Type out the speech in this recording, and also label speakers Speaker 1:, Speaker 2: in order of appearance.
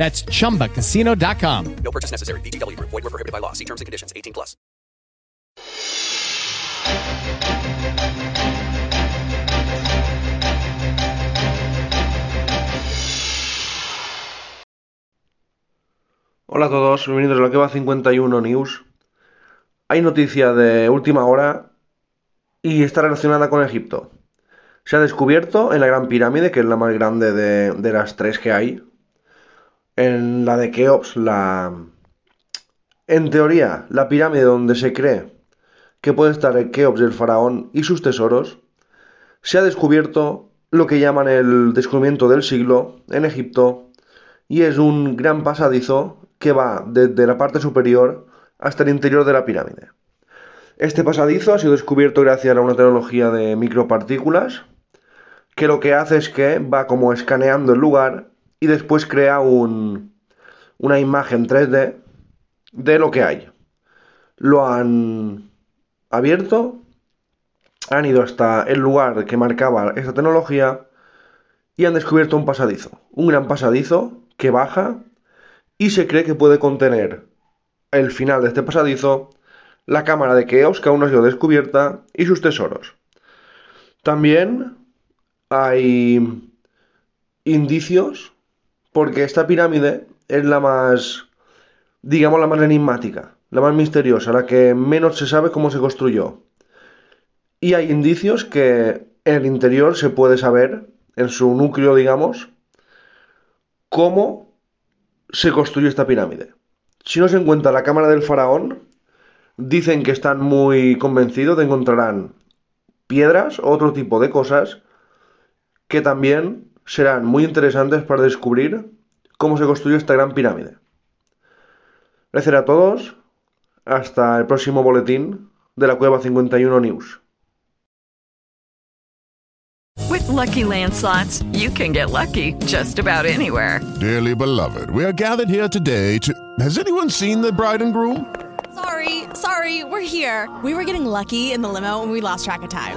Speaker 1: That's chumbacasino.com.
Speaker 2: No purchase necessary. VGW Group. Void were prohibited by law. See terms and conditions. 18 plus.
Speaker 3: Hola a todos, bienvenidos a lo que va 51 News. Hay noticia de última hora y está relacionada con Egipto. Se ha descubierto en la Gran Pirámide, que es la más grande de, de las tres que hay, en la de Keops, la... En teoría, la pirámide donde se cree que puede estar el Keops del faraón y sus tesoros, se ha descubierto lo que llaman el descubrimiento del siglo en Egipto y es un gran pasadizo que va desde la parte superior hasta el interior de la pirámide. Este pasadizo ha sido descubierto gracias a una tecnología de micropartículas que lo que hace es que va como escaneando el lugar y después crea un, una imagen 3D de lo que hay. Lo han abierto, han ido hasta el lugar que marcaba esta tecnología y han descubierto un pasadizo, un gran pasadizo que baja y se cree que puede contener el final de este pasadizo, la cámara de Keops que aún no ha sido descubierta y sus tesoros. También hay indicios porque esta pirámide es la más, digamos, la más enigmática, la más misteriosa, la que menos se sabe cómo se construyó. Y hay indicios que en el interior se puede saber, en su núcleo, digamos, cómo se construyó esta pirámide. Si no se encuentra la cámara del faraón, dicen que están muy convencidos de encontrarán piedras o otro tipo de cosas que también serán muy interesantes para descubrir cómo se construyó esta gran pirámide. Gracias a todos. Hasta el próximo boletín de la Cueva 51 News.
Speaker 4: With lucky landslots, you can get lucky just about anywhere.
Speaker 5: Dearly beloved, we are gathered here today to. Has anyone seen the bride and groom?
Speaker 6: Sorry, sorry, we're here. We were getting lucky in the limo and we lost track of time.